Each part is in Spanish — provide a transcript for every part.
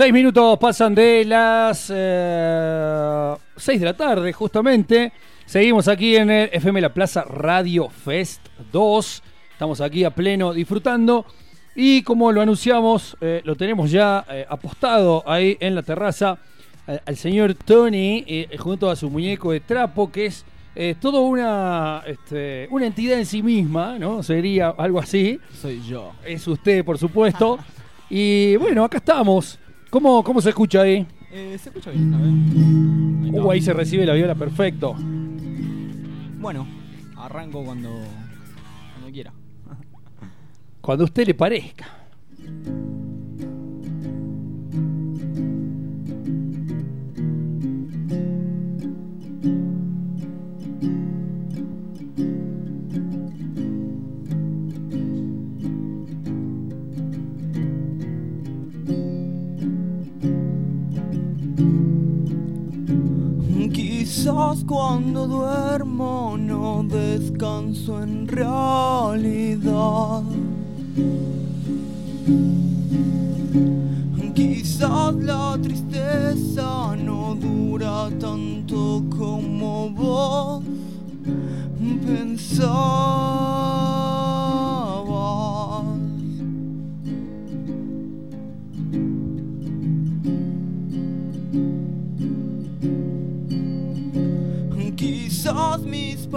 Seis minutos pasan de las eh, seis de la tarde, justamente. Seguimos aquí en el FM La Plaza Radio Fest 2. Estamos aquí a pleno disfrutando. Y como lo anunciamos, eh, lo tenemos ya eh, apostado ahí en la terraza al, al señor Tony, eh, junto a su muñeco de trapo, que es eh, toda una, este, una entidad en sí misma, ¿no? Sería algo así. Soy yo. Es usted, por supuesto. y bueno, acá estamos. ¿Cómo, cómo se escucha ahí? Eh, se escucha bien, a ver. Ahí, está. Uh, ahí se recibe la viola, perfecto. Bueno, arranco cuando, cuando quiera. Cuando a usted le parezca. Quizás cuando duermo no descanso en realidad. Quizás la tristeza no dura tanto como vos pensabas.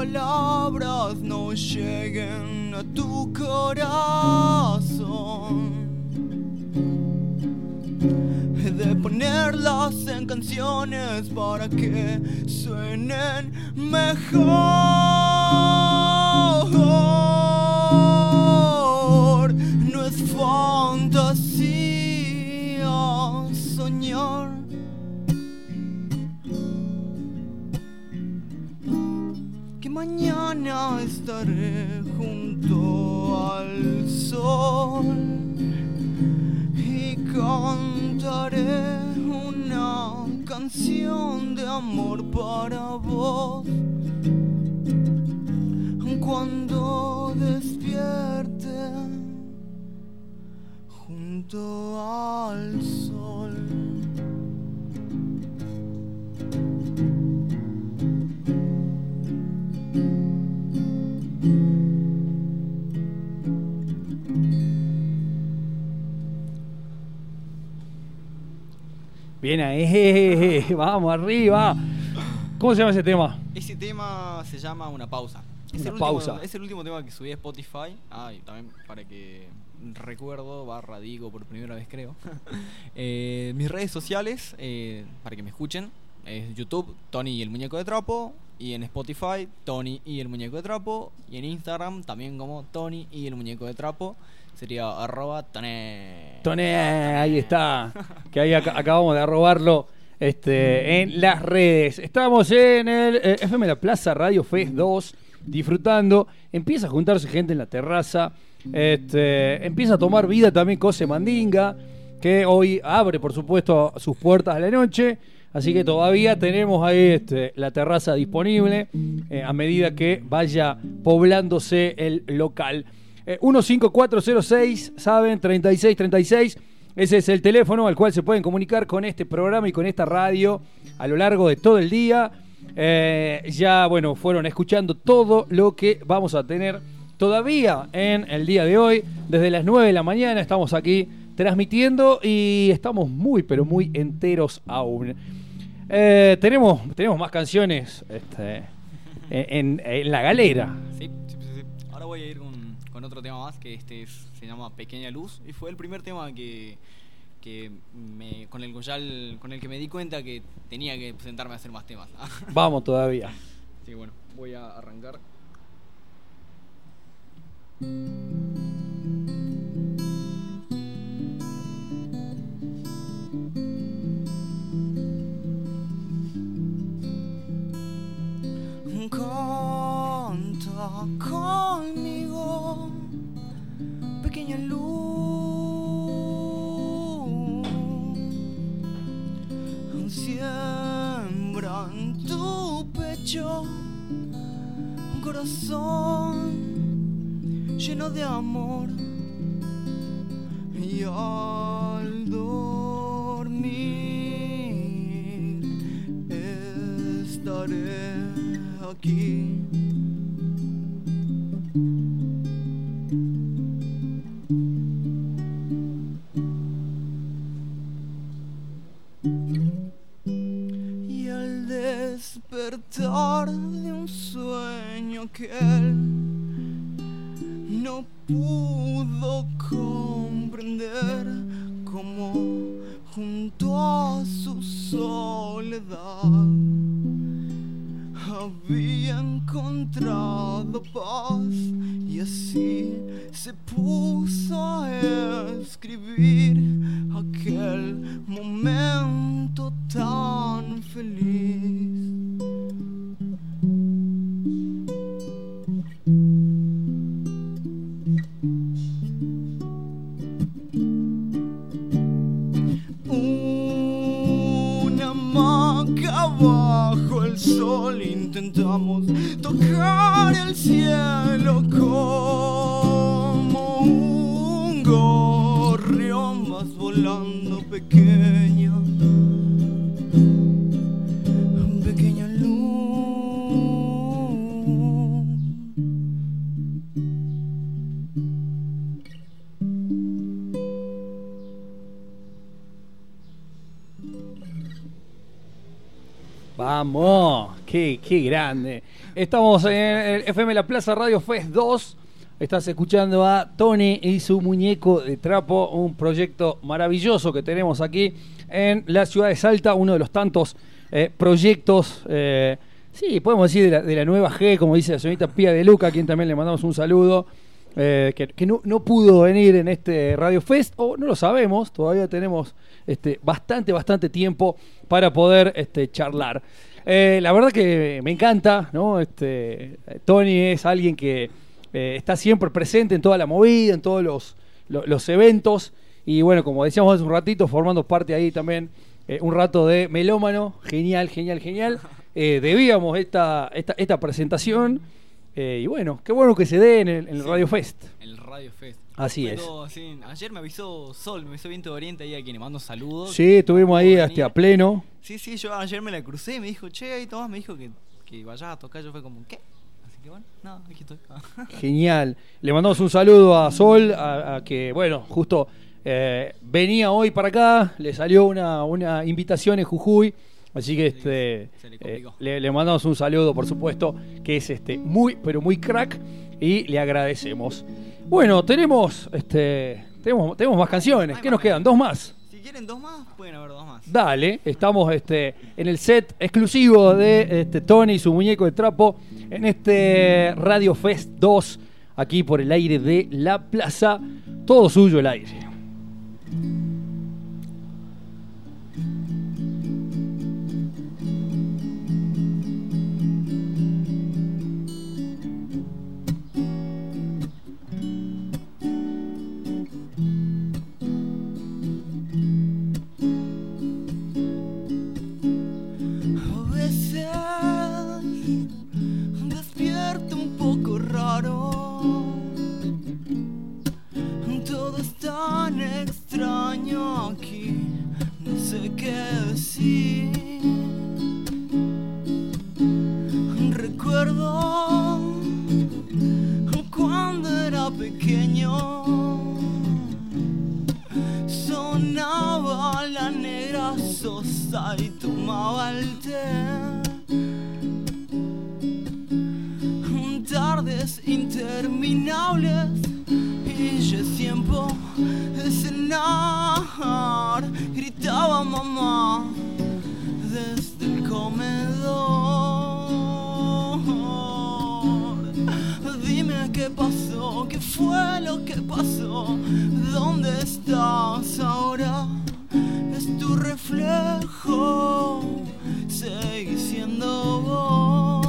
Palabras no lleguen a tu corazón. He de ponerlas en canciones para que suenen mejor. No es fantasía soñar. Mañana estaré junto al sol y cantaré una canción de amor para vos cuando despierte junto al sol. Bien ahí, vamos arriba. ¿Cómo se llama ese tema? Ese tema se llama Una pausa. Es Una el pausa. Último, es el último tema que subí a Spotify. Ah, y también para que recuerdo, barra digo por primera vez creo. Eh, mis redes sociales, eh, para que me escuchen, es YouTube, Tony y el muñeco de trapo. Y en Spotify, Tony y el muñeco de trapo. Y en Instagram también como Tony y el muñeco de trapo. Sería arroba Tone. Toné, ahí está. Que ahí ac- acabamos de arrobarlo este, en las redes. Estamos en el eh, FM La Plaza Radio Fest 2, disfrutando. Empieza a juntarse gente en la terraza. Este, empieza a tomar vida también Cose Mandinga, que hoy abre, por supuesto, sus puertas a la noche. Así que todavía tenemos ahí este, la terraza disponible eh, a medida que vaya poblándose el local. Eh, 15406, ¿saben? 3636. Ese es el teléfono al cual se pueden comunicar con este programa y con esta radio a lo largo de todo el día. Eh, ya, bueno, fueron escuchando todo lo que vamos a tener todavía en el día de hoy. Desde las 9 de la mañana estamos aquí transmitiendo y estamos muy, pero muy enteros aún. Eh, tenemos, tenemos más canciones este, en, en la galera. Sí, sí, sí. Ahora voy a ir con, con otro tema más que este es- se llama Pequeña Luz y fue el primer tema que, que me, con, el, con el que me di cuenta que tenía que sentarme a hacer más temas. Vamos todavía. sí, bueno, voy a arrancar. al dormir estaré aquí. Junto a su soledad. Había encontrado paz y así se puso a escribir aquel momento bajo el sol intentamos tocar el cielo como un gorrión vas volando pequeña, Vamos, qué, qué grande. Estamos en el FM La Plaza Radio Fest 2. Estás escuchando a Tony y su muñeco de trapo, un proyecto maravilloso que tenemos aquí en la ciudad de Salta, uno de los tantos eh, proyectos, eh, sí, podemos decir de la, de la nueva G, como dice la señorita Pía de Luca, a quien también le mandamos un saludo, eh, que, que no, no pudo venir en este Radio Fest, o no lo sabemos, todavía tenemos este, bastante, bastante tiempo para poder este, charlar. Eh, la verdad que me encanta, ¿no? Este, Tony es alguien que eh, está siempre presente en toda la movida, en todos los, lo- los eventos, y bueno, como decíamos hace un ratito, formando parte ahí también un rato de melómano, genial, genial, genial. Debíamos esta, esta, esta presentación, eh, y bueno, qué bueno que se dé en el, en el Sí. Radio Fest. El Radio Fest. Así es. Ayer me avisó Sol, me avisó Viento de Oriente ahí a quien le mando saludos. Sí, estuvimos ahí hasta venir. a pleno. Sí, sí, yo ayer me la crucé y me dijo, che, ahí Tomás me dijo que, que vayas a tocar. Yo fue como, ¿qué? Así que bueno, no, aquí estoy. Genial. Le mandamos un saludo a Sol, a, a que, bueno, justo eh, venía hoy para acá, le salió una, una invitación en Jujuy, así que este, eh, le, le mandamos un saludo, por supuesto, que es este muy, pero muy crack, y le agradecemos. Bueno, tenemos, este, tenemos, tenemos más canciones. ¿Qué nos quedan? ¿Dos más? Si quieren dos más, pueden haber dos más. Dale, estamos este, en el set exclusivo de este, Tony y su muñeco de trapo en este Radio Fest 2, aquí por el aire de la plaza. Todo suyo el aire. Qué pasó, qué fue lo que pasó, dónde estás ahora. Es tu reflejo, seguí siendo vos.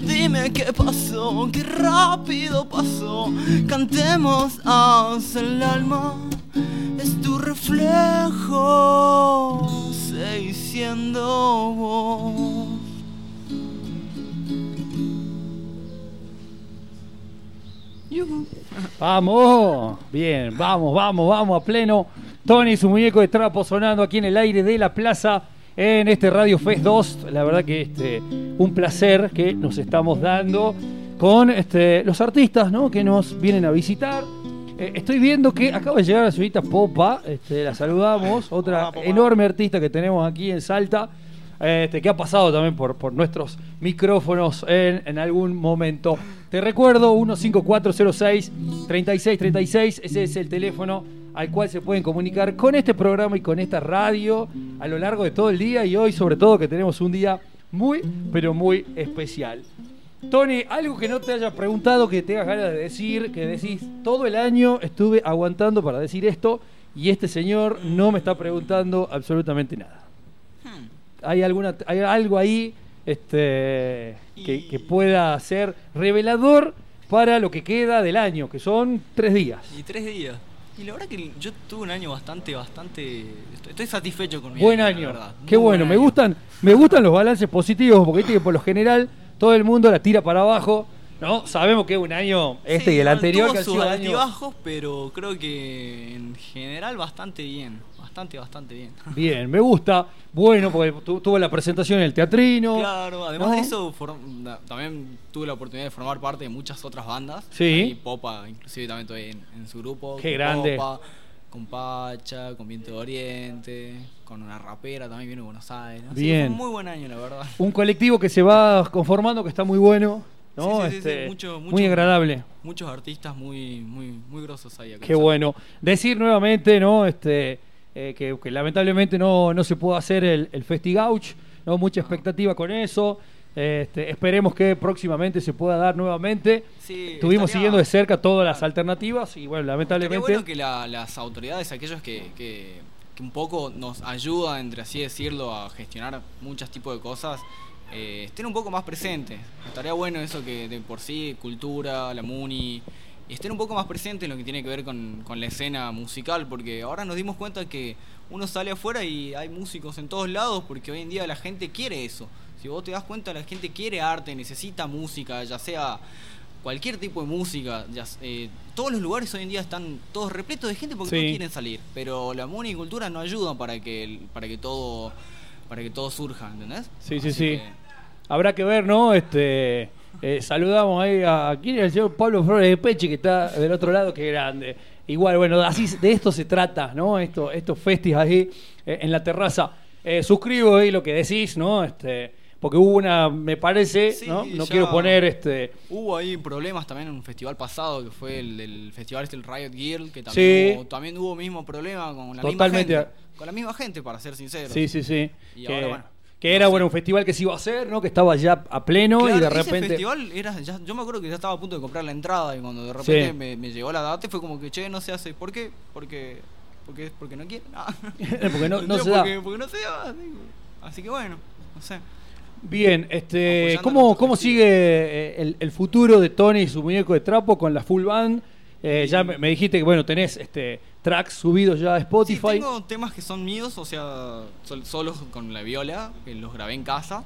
Dime qué pasó, qué rápido pasó. Cantemos hasta el alma, es tu reflejo, seguí siendo vos. Vamos, bien, vamos, vamos, vamos a pleno. Tony y su muñeco de trapo sonando aquí en el aire de la plaza en este Radio Fest 2. La verdad que este, un placer que nos estamos dando con este, los artistas ¿no? que nos vienen a visitar. Eh, estoy viendo que acaba de llegar la señorita Popa, este, la saludamos, otra Hola, enorme artista que tenemos aquí en Salta, este, que ha pasado también por, por nuestros micrófonos en, en algún momento. Te recuerdo, 15406-3636, ese es el teléfono al cual se pueden comunicar con este programa y con esta radio a lo largo de todo el día y hoy sobre todo que tenemos un día muy, pero muy especial. Tony, algo que no te haya preguntado, que tengas ganas de decir, que decís, todo el año estuve aguantando para decir esto y este señor no me está preguntando absolutamente nada. Hmm. ¿Hay, alguna, hay algo ahí este, que, pueda ser revelador para lo que queda del año, que son tres días? Y tres días. Y la verdad que yo tuve un año bastante, bastante. Estoy, satisfecho con mi Buen año. Qué Muy bueno, buen me año. gustan, me gustan los balances positivos, porque que por lo general todo el mundo la tira para abajo. No, sabemos que es un año este Sí, y el anterior que han sido altibajos, pero creo que en general bastante bien. Bastante, bastante bien. Bien, me gusta. Bueno, porque tu- tuvo la presentación en el teatrino. Claro, además ¿no? de eso, for- también tuve la oportunidad de formar parte de muchas otras bandas. Sí. Popa, inclusive también estoy en, en su grupo. Qué grande. Popa, con Pacha, con Viento de Oriente, con una rapera también viene de Buenos Aires. Así que Bien. fue un muy buen año, la verdad. Un colectivo que se va conformando, que está muy bueno. ¿No? Sí, sí, sí, Este, sí, mucho- muy agradable. Muchos artistas muy, muy, muy grosos ahí. acá Qué bueno. Decir nuevamente, ¿no? Este, eh, que, que lamentablemente no, no se pudo hacer el, el FestiGouch, ¿no? Mucha expectativa con eso. Este, esperemos que próximamente se pueda dar nuevamente. Sí, Estuvimos estaría- siguiendo de cerca todas las Claro. alternativas y bueno, lamentablemente. bueno que la- las autoridades, aquellos que, que- que un poco nos ayudan, entre así decirlo, a gestionar muchos tipos de cosas, eh, estén un poco más presentes. Estaría bueno eso que de por sí, cultura, la MUNI, estén un poco más presentes en lo que tiene que ver con, con la escena musical, porque ahora nos dimos cuenta que uno sale afuera y hay músicos en todos lados, porque hoy en día la gente quiere eso. Si vos te das cuenta, la gente quiere arte, necesita música, ya sea cualquier tipo de música. Ya, eh, todos los lugares hoy en día están todos repletos de gente porque Sí. no quieren salir. Pero la MUNI y cultura no ayudan para que, para que todo para que todo surja, ¿entendés? Sí, sí, sí. que- Habrá que ver, ¿no? Este, eh, saludamos ahí a, ¿quién es el señor Pablo Flores de Peche que está del otro lado? Qué grande. Igual, bueno, así de esto se trata, ¿no? Esto, estos festis ahí eh, en la terraza. Eh, suscribo ahí lo que decís, ¿no? Este, porque hubo una, me parece, Sí, ¿no? No quiero poner este. Hubo ahí problemas también en un festival pasado que fue el del festival este, el Riot Girl, que Sí. también, hubo, también hubo mismo problema con la Totalmente. misma gente. Con la misma gente, para ser sincero. Sí, sí, sí. Y que ahora, bueno, que no era sé. bueno un festival que se iba a hacer, ¿no? Que estaba ya a pleno y de repente. Ese festival era, ya- yo me acuerdo que ya estaba a punto de comprar la entrada y cuando de repente Sí. me, me llegó la data fue como que, che, no se hace. ¿Por qué? Porque, porque, porque no quieren. Ah. Porque no- no Yo, se da. porque, porque no se da. Así que bueno, no sé. Bien, este, ¿cómo, cómo sigue eh, el, el futuro de Tony y su muñeco de trapo con la full band? Eh, ya me, me dijiste que bueno tenés este tracks subidos ya a Sí, Spotify. tengo temas que son míos, o sea, sol- solos con la viola, que los grabé en casa.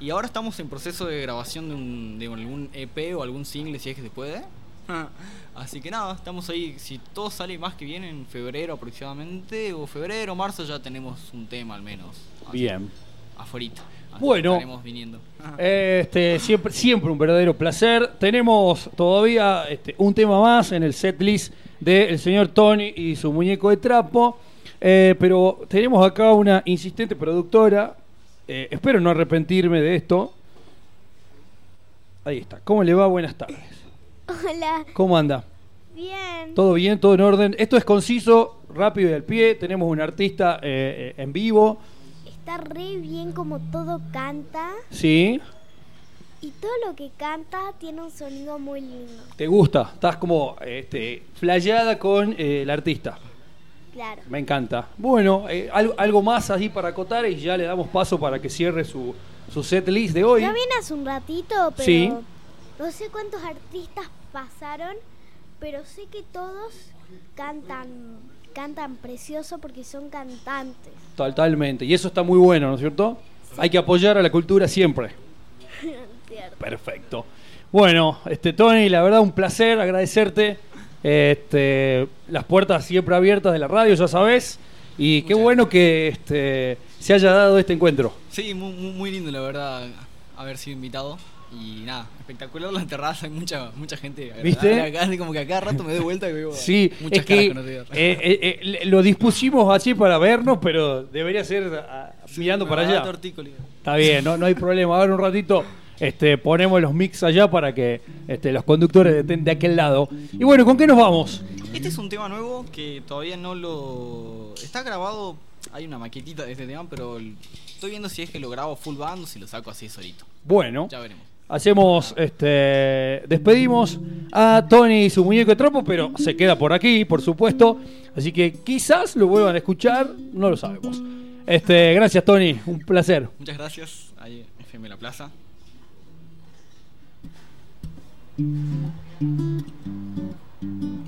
Y ahora estamos en proceso de grabación de, un, de algún EP o algún single, si es que se puede. Así que nada, estamos ahí. Si todo sale más que bien en febrero aproximadamente, o febrero, marzo, ya tenemos un tema al menos. Así, Bien. Afuerita. Así Bueno. Estaremos viniendo. Este, siempre, siempre un verdadero placer. Tenemos todavía este, un tema más en el set list del señor Tony y su muñeco de trapo. Eh, pero tenemos acá una insistente productora. Eh, espero no arrepentirme de esto. Ahí está. ¿Cómo le va? Buenas tardes. Hola, ¿Cómo anda? bien. Todo bien, todo en orden. Esto es conciso, rápido y al pie. Tenemos un artista eh, en vivo. Está re bien como todo canta Sí. y todo lo que canta tiene un sonido muy lindo. ¿Te gusta? Estás como este, flayada con eh, el artista. Claro. Me encanta. Bueno, eh, algo, algo más ahí para acotar y ya le damos paso para que cierre su, su set list de hoy. Ya viene hace un ratito, pero Sí. no sé cuántos artistas pasaron, pero sé que todos cantan cantan precioso porque son cantantes. Totalmente. Y eso está muy bueno, ¿no es cierto? Hay que apoyar a la cultura siempre. Cierto. Perfecto. Bueno, este Tony, la verdad un placer agradecerte. Este, las puertas siempre abiertas de la radio, ya sabes. Y qué Muchas bueno que este se haya dado este encuentro. Sí, muy, muy, muy lindo la verdad haber sido invitado. Y nada, espectacular la terraza, hay mucha, mucha gente ¿Viste? acá, como que a cada rato me doy vuelta y veo Sí, muchas es caras que conocidas. eh, eh, eh, lo dispusimos así para vernos, pero debería ser ah, mirando para allá. Está bien, no, no hay problema. A ver, un ratito este, ponemos los mix allá para que este, los conductores estén de aquel lado. Y bueno, ¿con qué nos vamos? Este es un tema nuevo que todavía no lo... Está grabado, hay una maquetita de este tema, pero estoy viendo si es que lo grabo full band o si lo saco así solito. Bueno, Ya veremos. Hacemos, este, despedimos a Tony y su muñeco de trapo, pero se queda por aquí, por supuesto. Así que quizás lo vuelvan a escuchar, no lo sabemos. Este, gracias Tony, un placer. Muchas gracias. Ahí, FM La Plaza. Temprano